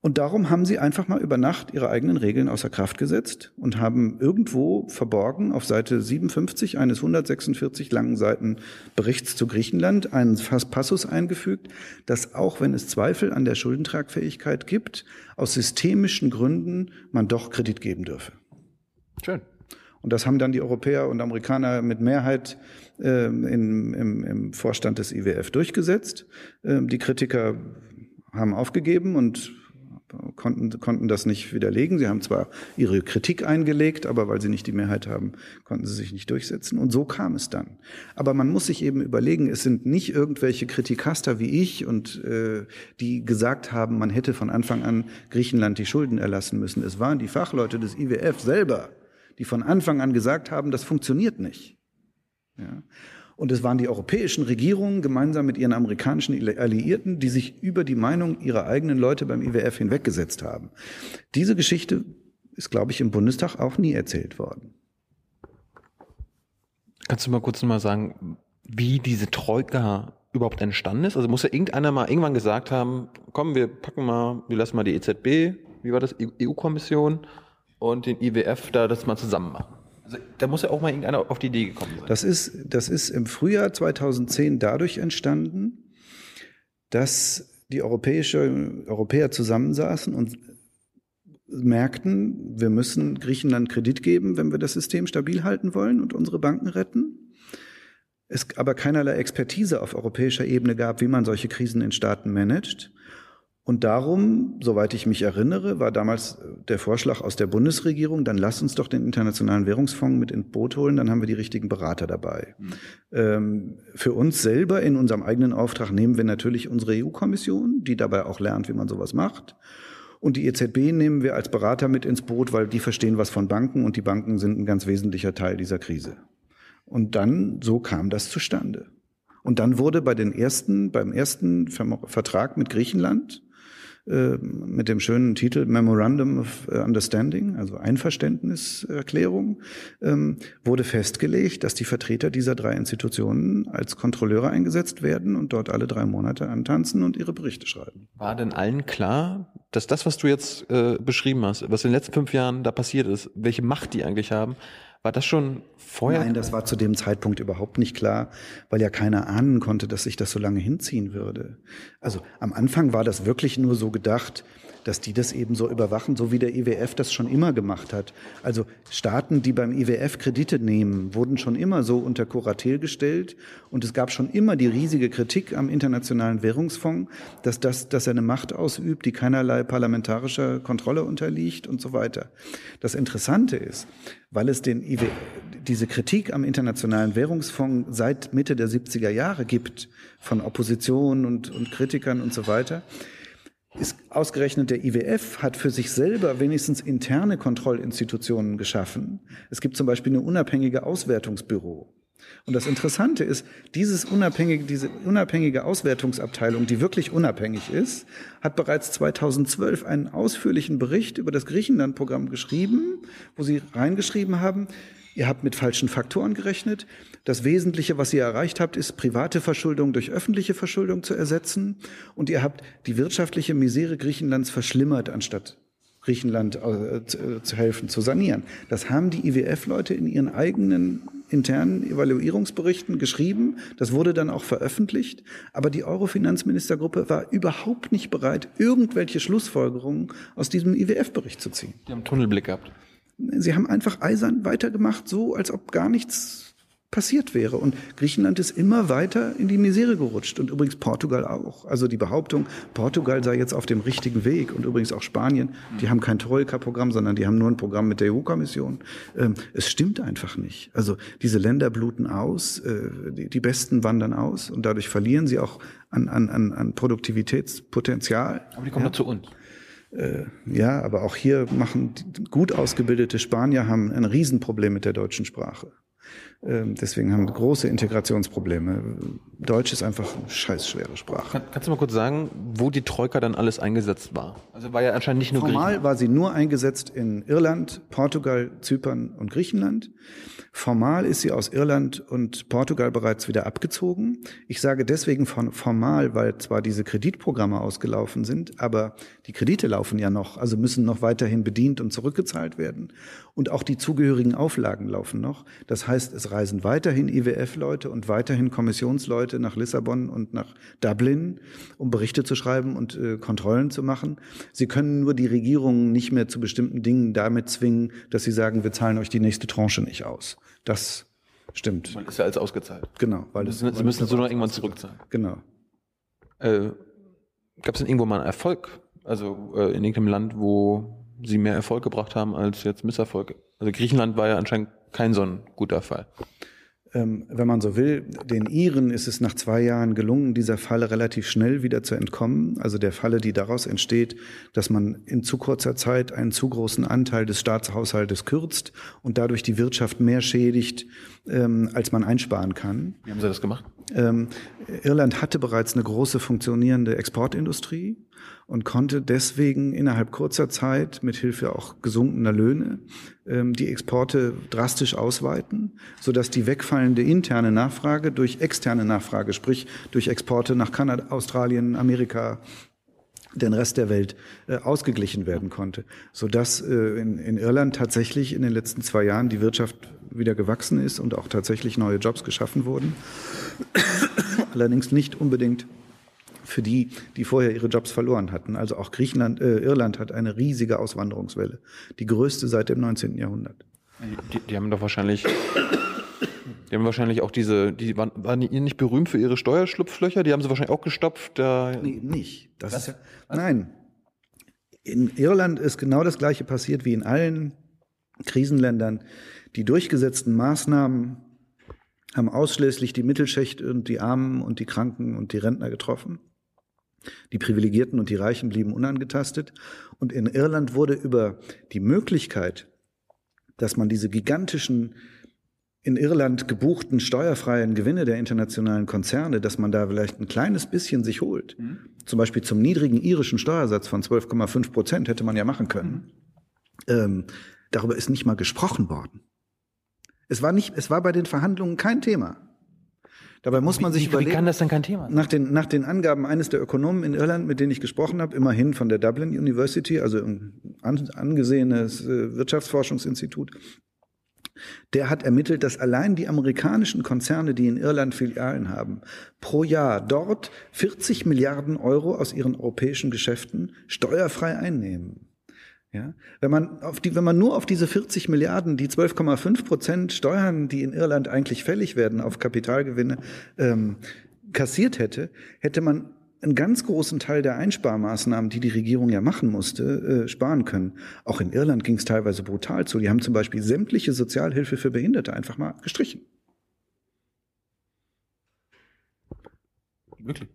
Und darum haben sie einfach mal über Nacht ihre eigenen Regeln außer Kraft gesetzt und haben irgendwo verborgen auf Seite 57 eines 146 langen Seiten Berichts zu Griechenland einen Passus eingefügt, dass auch wenn es Zweifel an der Schuldentragfähigkeit gibt, aus systemischen Gründen man doch Kredit geben dürfe. Schön. Und das haben dann die Europäer und Amerikaner mit Mehrheit äh, in, im, im Vorstand des IWF durchgesetzt. Äh, die Kritiker haben aufgegeben und konnten, konnten das nicht widerlegen. Sie haben zwar ihre Kritik eingelegt, aber weil sie nicht die Mehrheit haben, konnten sie sich nicht durchsetzen. Und so kam es dann. Aber man muss sich eben überlegen, es sind nicht irgendwelche Kritikaster wie ich und äh, die gesagt haben, man hätte von Anfang an Griechenland die Schulden erlassen müssen. Es waren die Fachleute des IWF selber, die von Anfang an gesagt haben, das funktioniert nicht. Ja. Und es waren die europäischen Regierungen gemeinsam mit ihren amerikanischen Alliierten, die sich über die Meinung ihrer eigenen Leute beim IWF hinweggesetzt haben. Diese Geschichte ist, glaube ich, im Bundestag auch nie erzählt worden. Kannst du mal kurz nochmal sagen, wie diese Troika überhaupt entstanden ist? Also muss ja irgendeiner mal irgendwann gesagt haben, komm, wir packen mal, wir lassen mal die EZB, wie war das, EU-Kommission und den IWF da das mal zusammen machen. Also, da muss ja auch mal irgendeiner auf die Idee gekommen sein. Das ist, das ist im Frühjahr 2010 dadurch entstanden, dass die europäische, Europäer zusammensaßen und merkten, wir müssen Griechenland Kredit geben, wenn wir das System stabil halten wollen und unsere Banken retten. Es aber keinerlei Expertise auf europäischer Ebene gab, wie man solche Krisen in Staaten managt. Und darum, soweit ich mich erinnere, war damals der Vorschlag aus der Bundesregierung, dann lass uns doch den Internationalen Währungsfonds mit ins Boot holen, dann haben wir die richtigen Berater dabei. Mhm. Ähm, für uns selber in unserem eigenen Auftrag nehmen wir natürlich unsere EU-Kommission, die dabei auch lernt, wie man sowas macht. Und die EZB nehmen wir als Berater mit ins Boot, weil die verstehen was von Banken und die Banken sind ein ganz wesentlicher Teil dieser Krise. Und dann, so kam das zustande. Und dann wurde bei den ersten, beim ersten Vertrag mit Griechenland, äh, mit dem schönen Titel Memorandum of Understanding, also Einverständniserklärung, ähm, wurde festgelegt, dass die Vertreter dieser drei Institutionen als Kontrolleure eingesetzt werden und dort alle drei Monate antanzen und ihre Berichte schreiben. War denn allen klar, dass das, was du jetzt äh, beschrieben hast, was in den letzten fünf Jahren da passiert ist, welche Macht die eigentlich haben, war das schon vorher? Nein, das war zu dem Zeitpunkt überhaupt nicht klar, weil ja keiner ahnen konnte, dass sich das so lange hinziehen würde. Also am Anfang war das wirklich nur so gedacht, dass die das eben so überwachen, so wie der IWF das schon immer gemacht hat. Also Staaten, die beim IWF Kredite nehmen, wurden schon immer so unter Kuratel gestellt und es gab schon immer die riesige Kritik am Internationalen Währungsfonds, dass das, dass er eine Macht ausübt, die keinerlei parlamentarischer Kontrolle unterliegt und so weiter. Das Interessante ist, weil es den IWF, diese Kritik am Internationalen Währungsfonds seit Mitte der 70er Jahre gibt von Opposition und, und Kritikern und so weiter, ist ausgerechnet der IWF hat für sich selber wenigstens interne Kontrollinstitutionen geschaffen. Es gibt zum Beispiel eine unabhängige Auswertungsbüro. Und das Interessante ist, dieses unabhängige, diese unabhängige Auswertungsabteilung, die wirklich unabhängig ist, hat bereits 2012 einen ausführlichen Bericht über das Griechenland-Programm geschrieben, wo sie reingeschrieben haben, Ihr habt mit falschen Faktoren gerechnet. Das Wesentliche, was ihr erreicht habt, ist private Verschuldung durch öffentliche Verschuldung zu ersetzen. Und ihr habt die wirtschaftliche Misere Griechenlands verschlimmert, anstatt Griechenland äh, zu helfen, zu sanieren. Das haben die IWF-Leute in ihren eigenen internen Evaluierungsberichten geschrieben. Das wurde dann auch veröffentlicht. Aber die Euro-Finanzministergruppe war überhaupt nicht bereit, irgendwelche Schlussfolgerungen aus diesem IWF-Bericht zu ziehen. Die haben Tunnelblick gehabt. Sie haben einfach eisern weitergemacht, so als ob gar nichts passiert wäre. Und Griechenland ist immer weiter in die Misere gerutscht. Und übrigens Portugal auch. Also die Behauptung, Portugal sei jetzt auf dem richtigen Weg. Und übrigens auch Spanien, die haben kein Troika-Programm, sondern die haben nur ein Programm mit der EU-Kommission. Ähm, es stimmt einfach nicht. Also diese Länder bluten aus, äh, die, Besten wandern aus und dadurch verlieren sie auch an, an, an Produktivitätspotenzial. Aber die kommen ja. zu uns. Äh, ja, aber auch hier machen gut ausgebildete Spanier haben ein Riesenproblem mit der deutschen Sprache. Ähm, deswegen haben wir große Integrationsprobleme. Deutsch ist einfach eine scheißschwere Sprache. Kann, kannst du mal kurz sagen, wo die Troika dann alles eingesetzt war? Also war ja anscheinend nicht nur Formal Griechenland. war sie nur eingesetzt in Irland, Portugal, Zypern und Griechenland. Formal ist sie aus Irland und Portugal bereits wieder abgezogen. Ich sage deswegen von formal, weil zwar diese Kreditprogramme ausgelaufen sind, aber die Kredite laufen ja noch, also müssen noch weiterhin bedient und zurückgezahlt werden. Und auch die zugehörigen Auflagen laufen noch. Das heißt, heißt, es reisen weiterhin IWF-Leute und weiterhin Kommissionsleute nach Lissabon und nach Dublin, um Berichte zu schreiben und äh, Kontrollen zu machen. Sie können nur die Regierungen nicht mehr zu bestimmten Dingen damit zwingen, dass sie sagen, wir zahlen euch die nächste Tranche nicht aus. Das stimmt. Man ist ja alles ausgezahlt. Genau. Weil das, sie müssen es nur noch irgendwann zurückzahlen. Genau. Äh, Gab es denn irgendwo mal einen Erfolg? Also äh, in irgendeinem Land, wo sie mehr Erfolg gebracht haben als jetzt Misserfolge? Also Griechenland war ja anscheinend kein so ein guter Fall. Ähm, wenn man so will, den Iren ist es nach zwei Jahren gelungen, dieser Falle relativ schnell wieder zu entkommen. Also der Falle, die daraus entsteht, dass man in zu kurzer Zeit einen zu großen Anteil des Staatshaushaltes kürzt und dadurch die Wirtschaft mehr schädigt, ähm, als man einsparen kann. Wie haben Sie das gemacht? Ähm, Irland hatte bereits eine große funktionierende Exportindustrie und konnte deswegen innerhalb kurzer Zeit mit Hilfe auch gesunkener Löhne ähm, die Exporte drastisch ausweiten, so dass die wegfallende interne Nachfrage durch externe Nachfrage, sprich durch Exporte nach Kanada, Australien, Amerika, den Rest der Welt äh, ausgeglichen werden konnte, so dass äh, in, in Irland tatsächlich in den letzten zwei Jahren die Wirtschaft wieder gewachsen ist und auch tatsächlich neue Jobs geschaffen wurden. Allerdings nicht unbedingt für die, die vorher ihre Jobs verloren hatten. Also auch Griechenland, äh, Irland hat eine riesige Auswanderungswelle, die größte seit dem 19. Jahrhundert. Die, die haben doch wahrscheinlich, die haben wahrscheinlich auch diese, die waren, waren die nicht berühmt für ihre Steuerschlupflöcher? Die haben sie wahrscheinlich auch gestopft. Da nee, nicht. Das ist ja, nein. In Irland ist genau das Gleiche passiert wie in allen Krisenländern. Die durchgesetzten Maßnahmen haben ausschließlich die Mittelschicht und die Armen und die Kranken und die Rentner getroffen. Die Privilegierten und die Reichen blieben unangetastet. Und in Irland wurde über die Möglichkeit, dass man diese gigantischen in Irland gebuchten steuerfreien Gewinne der internationalen Konzerne, dass man da vielleicht ein kleines bisschen sich holt. Mhm. Zum Beispiel zum niedrigen irischen Steuersatz von 12,5 Prozent hätte man ja machen können. Mhm. Ähm, darüber ist nicht mal gesprochen worden. Es war nicht, es war bei den Verhandlungen kein Thema. Dabei muss man sich wie, überlegen. Wie kann das denn kein Thema Nach den, nach den Angaben eines der Ökonomen in Irland, mit denen ich gesprochen habe, immerhin von der Dublin University, also ein angesehenes äh, Wirtschaftsforschungsinstitut, der hat ermittelt, dass allein die amerikanischen Konzerne, die in Irland Filialen haben, pro Jahr dort 40 Milliarden Euro aus ihren europäischen Geschäften steuerfrei einnehmen. Ja, wenn man auf die, wenn man nur auf diese 40 Milliarden, die 12,5 Prozent Steuern, die in Irland eigentlich fällig werden auf Kapitalgewinne, ähm, kassiert hätte, hätte man einen ganz großen Teil der Einsparmaßnahmen, die die Regierung ja machen musste, äh, sparen können. Auch in Irland ging es teilweise brutal zu. Die haben zum Beispiel sämtliche Sozialhilfe für Behinderte einfach mal gestrichen. Wirklich?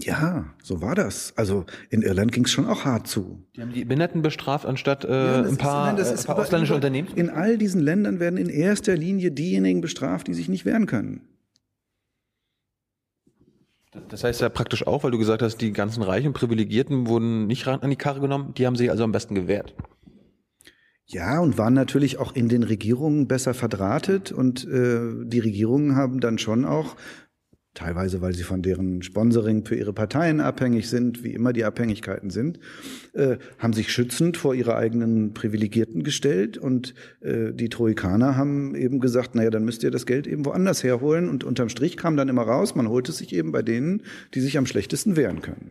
Ja, so war das. Also in Irland ging es schon auch hart zu. Die haben die Behinderten bestraft, anstatt äh, ja, ein paar, ist, nein, äh, ein paar ausländische Unternehmen? In all diesen Ländern werden in erster Linie diejenigen bestraft, die sich nicht wehren können. Das heißt ja praktisch auch, weil du gesagt hast, die ganzen reichen Privilegierten wurden nicht an die Karre genommen, die haben sich also am besten gewehrt. Ja, und waren natürlich auch in den Regierungen besser verdrahtet und äh, die Regierungen haben dann schon auch teilweise weil sie von deren Sponsoring für ihre Parteien abhängig sind, wie immer die Abhängigkeiten sind, äh, haben sich schützend vor ihre eigenen Privilegierten gestellt und äh, die Troikaner haben eben gesagt, naja, dann müsst ihr das Geld eben woanders herholen und unterm Strich kam dann immer raus, man holt es sich eben bei denen, die sich am schlechtesten wehren können.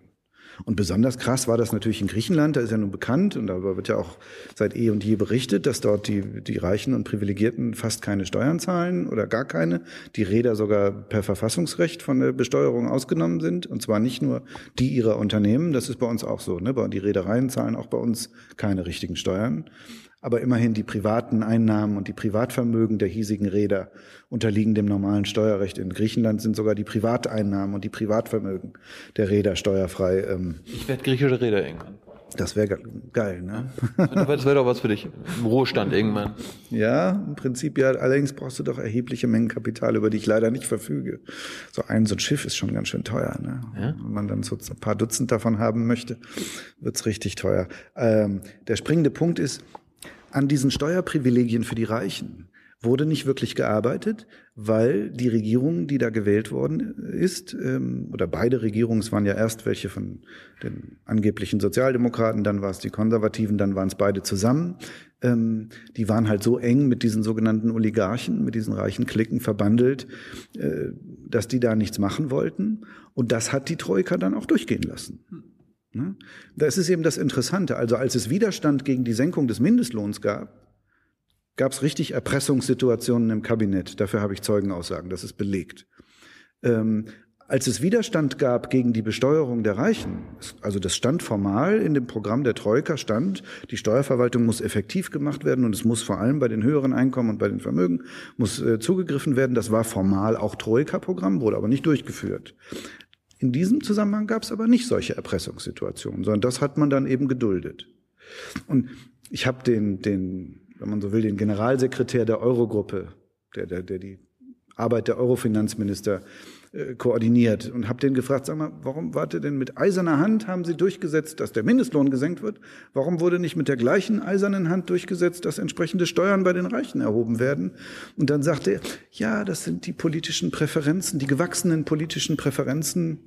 Und besonders krass war das natürlich in Griechenland, da ist ja nun bekannt und darüber wird ja auch seit eh und je berichtet, dass dort die, die Reichen und Privilegierten fast keine Steuern zahlen oder gar keine, die Räder sogar per Verfassungsrecht von der Besteuerung ausgenommen sind und zwar nicht nur die ihrer Unternehmen, das ist bei uns auch so, ne? die Reedereien zahlen auch bei uns keine richtigen Steuern aber immerhin die privaten Einnahmen und die Privatvermögen der hiesigen Räder unterliegen dem normalen Steuerrecht. In Griechenland sind sogar die Privateinnahmen und die Privatvermögen der Räder steuerfrei. Ähm, ich werde griechische Räder irgendwann. Das wäre geil, ne? Das wäre doch was für dich. Im Ruhestand irgendwann. Ja, im Prinzip ja. Allerdings brauchst du doch erhebliche Mengen Kapital, über die ich leider nicht verfüge. So ein so ein Schiff ist schon ganz schön teuer, ne? Ja? Wenn man dann so ein paar Dutzend davon haben möchte, wird's richtig teuer. Ähm, der springende Punkt ist, an diesen Steuerprivilegien für die Reichen wurde nicht wirklich gearbeitet, weil die Regierung, die da gewählt worden ist, ähm, oder beide Regierungen, es waren ja erst welche von den angeblichen Sozialdemokraten, dann war es die Konservativen, dann waren es beide zusammen, ähm, die waren halt so eng mit diesen sogenannten Oligarchen, mit diesen reichen Klicken verbandelt, äh, dass die da nichts machen wollten. Und das hat die Troika dann auch durchgehen lassen. Ne? Das ist eben das Interessante. Also als es Widerstand gegen die Senkung des Mindestlohns gab, gab es richtig Erpressungssituationen im Kabinett. Dafür habe ich Zeugenaussagen, das ist belegt. Ähm, als es Widerstand gab gegen die Besteuerung der Reichen, also das stand formal in dem Programm der Troika, stand, die Steuerverwaltung muss effektiv gemacht werden und es muss vor allem bei den höheren Einkommen und bei den Vermögen muss äh, zugegriffen werden. Das war formal auch Troika-Programm, wurde aber nicht durchgeführt. In diesem Zusammenhang gab es aber nicht solche Erpressungssituationen, sondern das hat man dann eben geduldet. Und ich habe den, den wenn man so will, den Generalsekretär der Eurogruppe, der, der, der die Arbeit der Eurofinanzminister äh, koordiniert und habe den gefragt, sag mal, warum warte denn mit eiserner Hand haben Sie durchgesetzt, dass der Mindestlohn gesenkt wird? Warum wurde nicht mit der gleichen eisernen Hand durchgesetzt, dass entsprechende Steuern bei den Reichen erhoben werden? Und dann sagte er, ja, das sind die politischen Präferenzen, die gewachsenen politischen Präferenzen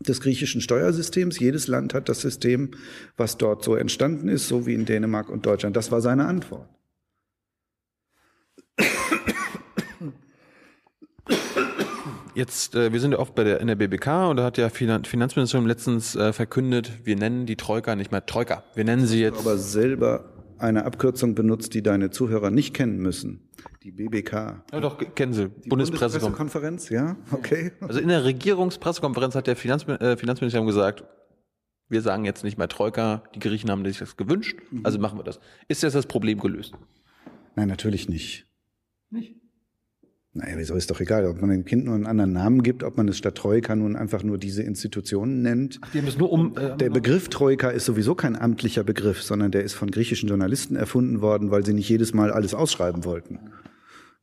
des griechischen Steuersystems. Jedes Land hat das System, was dort so entstanden ist, so wie in Dänemark und Deutschland. Das war seine Antwort. Jetzt, äh, wir sind ja oft bei der, in der BBK und da hat ja Finan Finanzministerium letztens äh, verkündet, wir nennen die Troika nicht mehr Troika. Wir nennen sie jetzt. Aber selber eine Abkürzung benutzt, die deine Zuhörer nicht kennen müssen. Die BBK. Ja, doch, kennen sie. Die Bundespressekonferenz, ja, okay. Also in der Regierungspressekonferenz hat der Finanz, äh, Finanzministerium gesagt, wir sagen jetzt nicht mehr Troika, die Griechen haben sich das gewünscht, mhm. also machen wir das. Ist jetzt das Problem gelöst? Nein, natürlich nicht. Nicht? Naja, wieso ist doch egal, ob man dem Kind nur einen anderen Namen gibt, ob man es statt Troika nun einfach nur diese Institutionen nennt. Ach, die haben es nur um. Äh, der Begriff Troika ist sowieso kein amtlicher Begriff, sondern der ist von griechischen Journalisten erfunden worden, weil sie nicht jedes Mal alles ausschreiben wollten.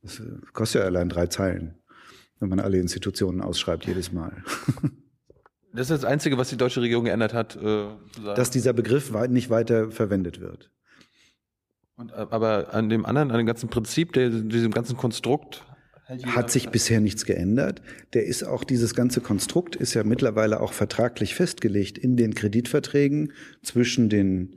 Das äh, kostet ja allein drei Zeilen, wenn man alle Institutionen ausschreibt jedes Mal. Das ist das Einzige, was die deutsche Regierung geändert hat. Äh, Dass dieser Begriff nicht weiter verwendet wird. Und, äh, aber an dem anderen, an dem ganzen Prinzip, der, diesem ganzen Konstrukt hat sich bisher nichts geändert. Der ist auch, dieses ganze Konstrukt ist ja mittlerweile auch vertraglich festgelegt in den Kreditverträgen zwischen den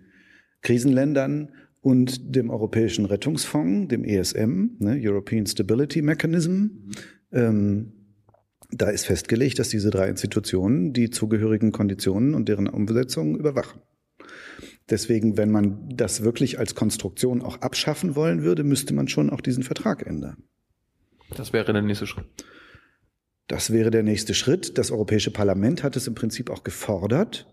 Krisenländern und dem Europäischen Rettungsfonds, dem ESM, ne, European Stability Mechanism. Ähm, da ist festgelegt, dass diese drei Institutionen die zugehörigen Konditionen und deren Umsetzung überwachen. Deswegen, wenn man das wirklich als Konstruktion auch abschaffen wollen würde, müsste man schon auch diesen Vertrag ändern. Das wäre der nächste Schritt. Das wäre der nächste Schritt. Das Europäische Parlament hat es im Prinzip auch gefordert.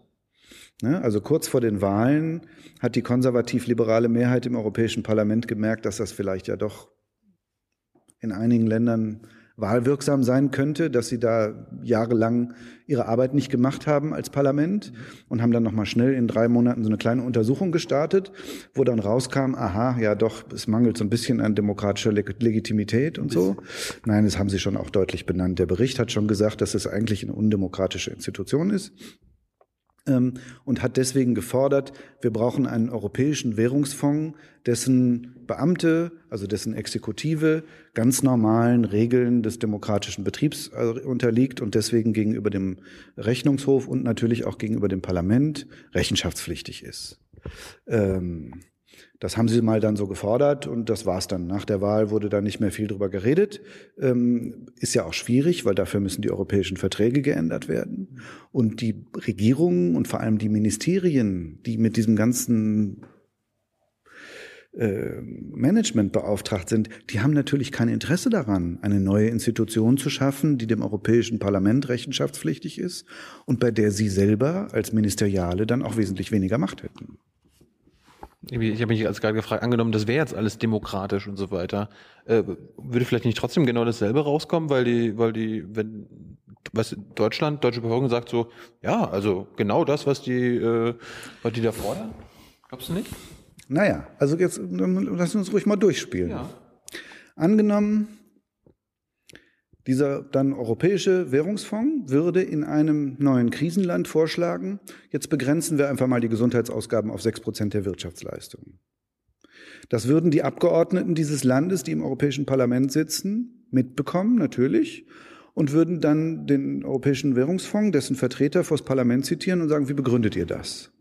Ne? Also kurz vor den Wahlen hat die konservativ-liberale Mehrheit im Europäischen Parlament gemerkt, dass das vielleicht ja doch in einigen Ländern wahlwirksam sein könnte, dass sie da jahrelang ihre Arbeit nicht gemacht haben als Parlament und haben dann nochmal schnell in drei Monaten so eine kleine Untersuchung gestartet, wo dann rauskam, aha, ja doch, es mangelt so ein bisschen an demokratischer Legitimität und so. Nein, das haben sie schon auch deutlich benannt. Der Bericht hat schon gesagt, dass es eigentlich eine undemokratische Institution ist und hat deswegen gefordert, wir brauchen einen europäischen Währungsfonds, dessen Beamte, also dessen Exekutive ganz normalen Regeln des demokratischen Betriebs äh, unterliegt und deswegen gegenüber dem Rechnungshof und natürlich auch gegenüber dem Parlament rechenschaftspflichtig ist. Ähm, das haben sie mal dann so gefordert und das war's dann. Nach der Wahl wurde da nicht mehr viel drüber geredet. Ähm, ist ja auch schwierig, weil dafür müssen die europäischen Verträge geändert werden. Und die Regierungen und vor allem die Ministerien, die mit diesem ganzen äh, Management beauftragt sind, die haben natürlich kein Interesse daran, eine neue Institution zu schaffen, die dem Europäischen Parlament rechenschaftspflichtig ist und bei der sie selber als Ministeriale dann auch wesentlich weniger Macht hätten. Ich habe mich als gerade gefragt, angenommen, das wäre jetzt alles demokratisch und so weiter, äh, würde vielleicht nicht trotzdem genau dasselbe rauskommen, weil die, weil die, wenn was Deutschland, deutsche Bevölkerung sagt so, ja, also genau das, was die, äh, was die da fordern, glaubst du nicht? Naja, also jetzt lass uns ruhig mal durchspielen. Ja. Angenommen, dieser dann europäische Währungsfonds würde in einem neuen Krisenland vorschlagen, jetzt begrenzen wir einfach mal die Gesundheitsausgaben auf sechs Prozent der Wirtschaftsleistung. Das würden die Abgeordneten dieses Landes, die im Europäischen Parlament sitzen, mitbekommen, natürlich, und würden dann den Europäischen Währungsfonds, dessen Vertreter vors Parlament zitieren und sagen, wie begründet ihr das?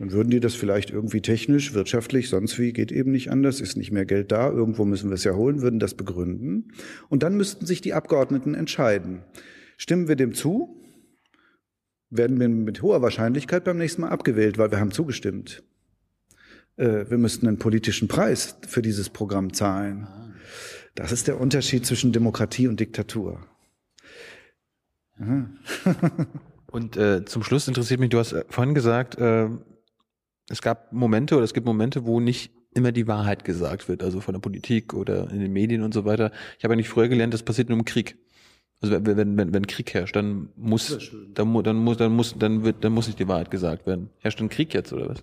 Dann würden die das vielleicht irgendwie technisch, wirtschaftlich, sonst wie, geht eben nicht anders, ist nicht mehr Geld da, irgendwo müssen wir es ja holen, würden das begründen. Und dann müssten sich die Abgeordneten entscheiden. Stimmen wir dem zu? Werden wir mit hoher Wahrscheinlichkeit beim nächsten Mal abgewählt, weil wir haben zugestimmt. Äh, wir müssten einen politischen Preis für dieses Programm zahlen. Das ist der Unterschied zwischen Demokratie und Diktatur. und äh, zum Schluss interessiert mich, du hast äh, vorhin gesagt, äh, es gab Momente oder es gibt Momente, wo nicht immer die Wahrheit gesagt wird, also von der Politik oder in den Medien und so weiter. Ich habe ja nicht früher gelernt, das passiert nur im Krieg. Also wenn, wenn, wenn, Krieg herrscht, dann muss, dann, dann muss, dann muss, dann wird, dann muss nicht die Wahrheit gesagt werden. Herrscht ein Krieg jetzt oder was?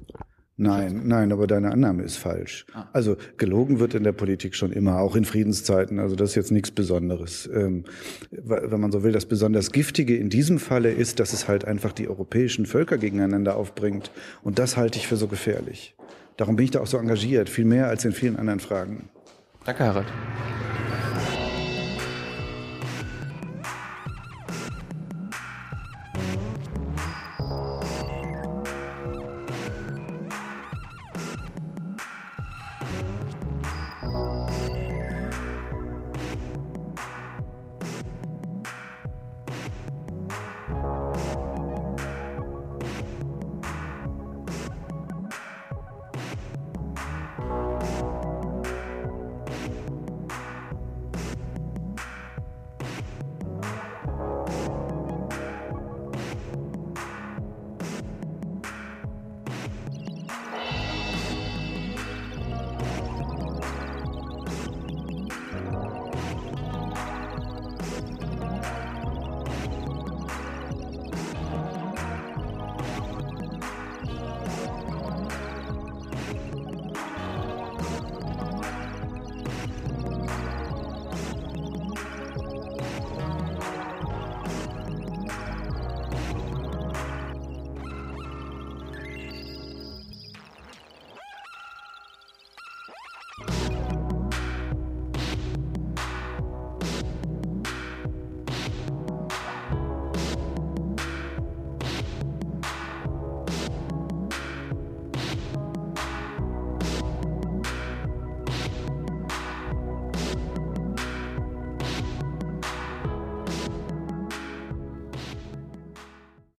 Nein, nein, aber deine Annahme ist falsch. Ah. Also gelogen wird in der Politik schon immer, auch in Friedenszeiten. Also das ist jetzt nichts Besonderes. Ähm, wenn man so will, das besonders Giftige in diesem Falle ist, dass es halt einfach die europäischen Völker gegeneinander aufbringt. Und das halte ich für so gefährlich. Darum bin ich da auch so engagiert, viel mehr als in vielen anderen Fragen. Danke, Harald.